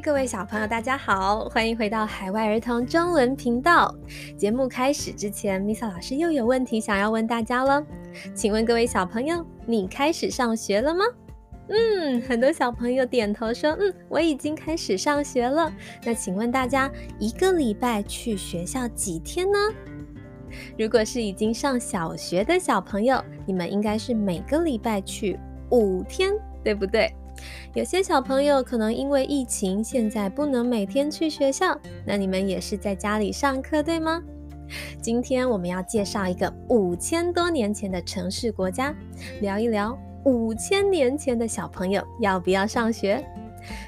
各位小朋友，大家好，欢迎回到海外儿童中文频道。节目开始之前，Misa 老师又有问题想要问大家了。请问各位小朋友，你开始上学了吗？嗯，很多小朋友点头说：“嗯，我已经开始上学了。”那请问大家，一个礼拜去学校几天呢？如果是已经上小学的小朋友，你们应该是每个礼拜去五天，对不对？有些小朋友可能因为疫情，现在不能每天去学校，那你们也是在家里上课，对吗？今天我们要介绍一个五千多年前的城市国家，聊一聊五千年前的小朋友要不要上学。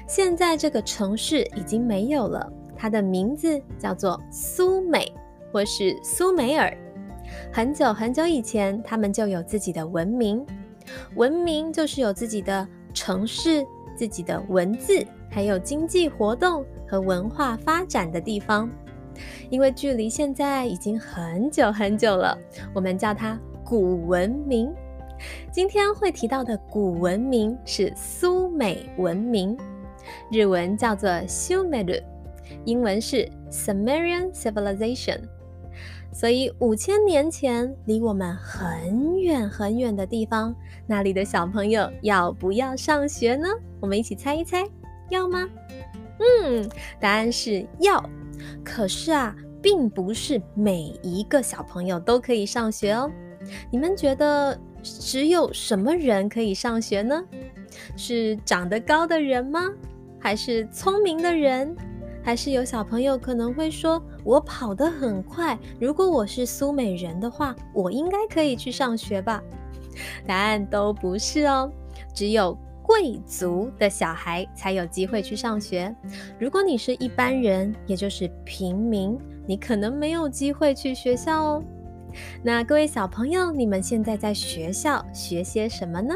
现在这个城市已经没有了，它的名字叫做苏美，或是苏美尔。很久很久以前，他们就有自己的文明，文明就是有自己的。城市自己的文字，还有经济活动和文化发展的地方，因为距离现在已经很久很久了，我们叫它古文明。今天会提到的古文明是苏美文明，日文叫做 Sumeru，英文是 Sumerian Civilization。所以五千年前，离我们很远很远的地方，那里的小朋友要不要上学呢？我们一起猜一猜，要吗？嗯，答案是要。可是啊，并不是每一个小朋友都可以上学哦。你们觉得只有什么人可以上学呢？是长得高的人吗？还是聪明的人？还是有小朋友可能会说：“我跑得很快，如果我是苏美人的话，我应该可以去上学吧？” 答案都不是哦，只有贵族的小孩才有机会去上学。如果你是一般人，也就是平民，你可能没有机会去学校哦。那各位小朋友，你们现在在学校学些什么呢？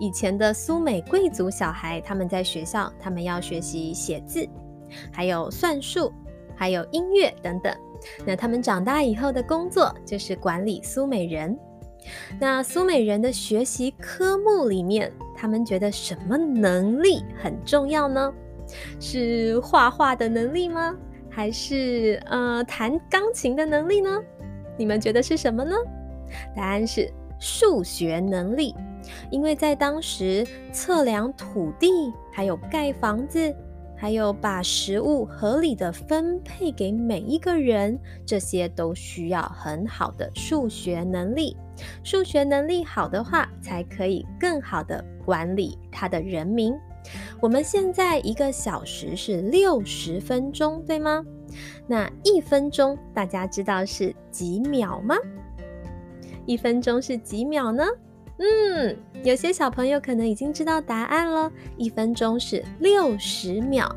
以前的苏美贵族小孩，他们在学校，他们要学习写字。还有算术，还有音乐等等。那他们长大以后的工作就是管理苏美人。那苏美人的学习科目里面，他们觉得什么能力很重要呢？是画画的能力吗？还是呃弹钢琴的能力呢？你们觉得是什么呢？答案是数学能力，因为在当时测量土地，还有盖房子。还有把食物合理的分配给每一个人，这些都需要很好的数学能力。数学能力好的话，才可以更好的管理他的人民。我们现在一个小时是六十分钟，对吗？那一分钟大家知道是几秒吗？一分钟是几秒呢？嗯，有些小朋友可能已经知道答案了。一分钟是六十秒，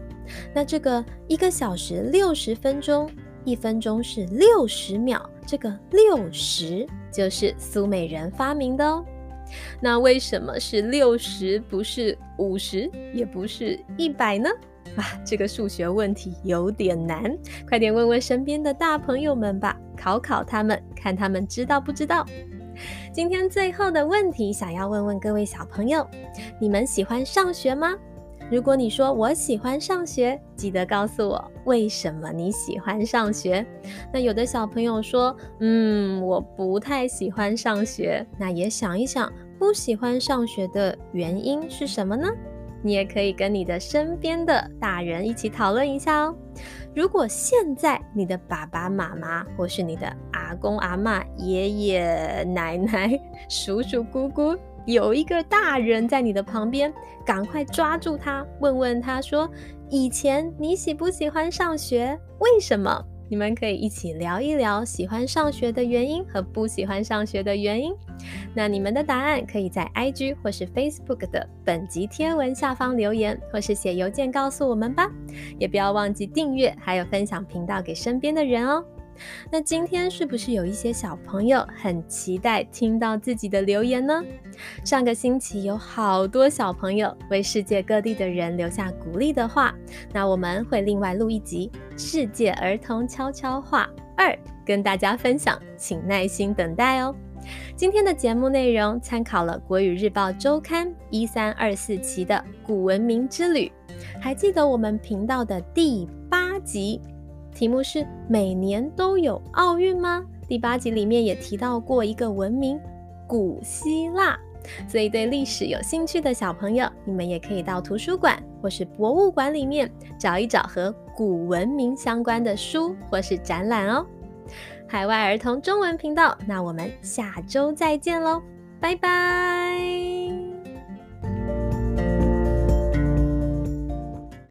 那这个一个小时六十分钟，一分钟是六十秒，这个六十就是苏美人发明的哦。那为什么是六十，不是五十，也不是一百呢？啊，这个数学问题有点难，快点问问身边的大朋友们吧，考考他们，看他们知道不知道。今天最后的问题，想要问问各位小朋友：你们喜欢上学吗？如果你说我喜欢上学，记得告诉我为什么你喜欢上学。那有的小朋友说：嗯，我不太喜欢上学。那也想一想，不喜欢上学的原因是什么呢？你也可以跟你的身边的大人一起讨论一下哦。如果现在你的爸爸妈妈，或是你的阿公阿妈、爷爷奶奶、叔叔姑姑，有一个大人在你的旁边，赶快抓住他，问问他说：以前你喜不喜欢上学？为什么？你们可以一起聊一聊喜欢上学的原因和不喜欢上学的原因。那你们的答案可以在 IG 或是 Facebook 的本集贴文下方留言，或是写邮件告诉我们吧。也不要忘记订阅，还有分享频道给身边的人哦。那今天是不是有一些小朋友很期待听到自己的留言呢？上个星期有好多小朋友为世界各地的人留下鼓励的话，那我们会另外录一集《世界儿童悄悄话二》跟大家分享，请耐心等待哦。今天的节目内容参考了《国语日报周刊》一三二四期的“古文明之旅”，还记得我们频道的第八集，题目是“每年都有奥运吗？”第八集里面也提到过一个文明——古希腊。所以，对历史有兴趣的小朋友，你们也可以到图书馆或是博物馆里面找一找和古文明相关的书或是展览哦。海外儿童中文频道，那我们下周再见喽，拜拜。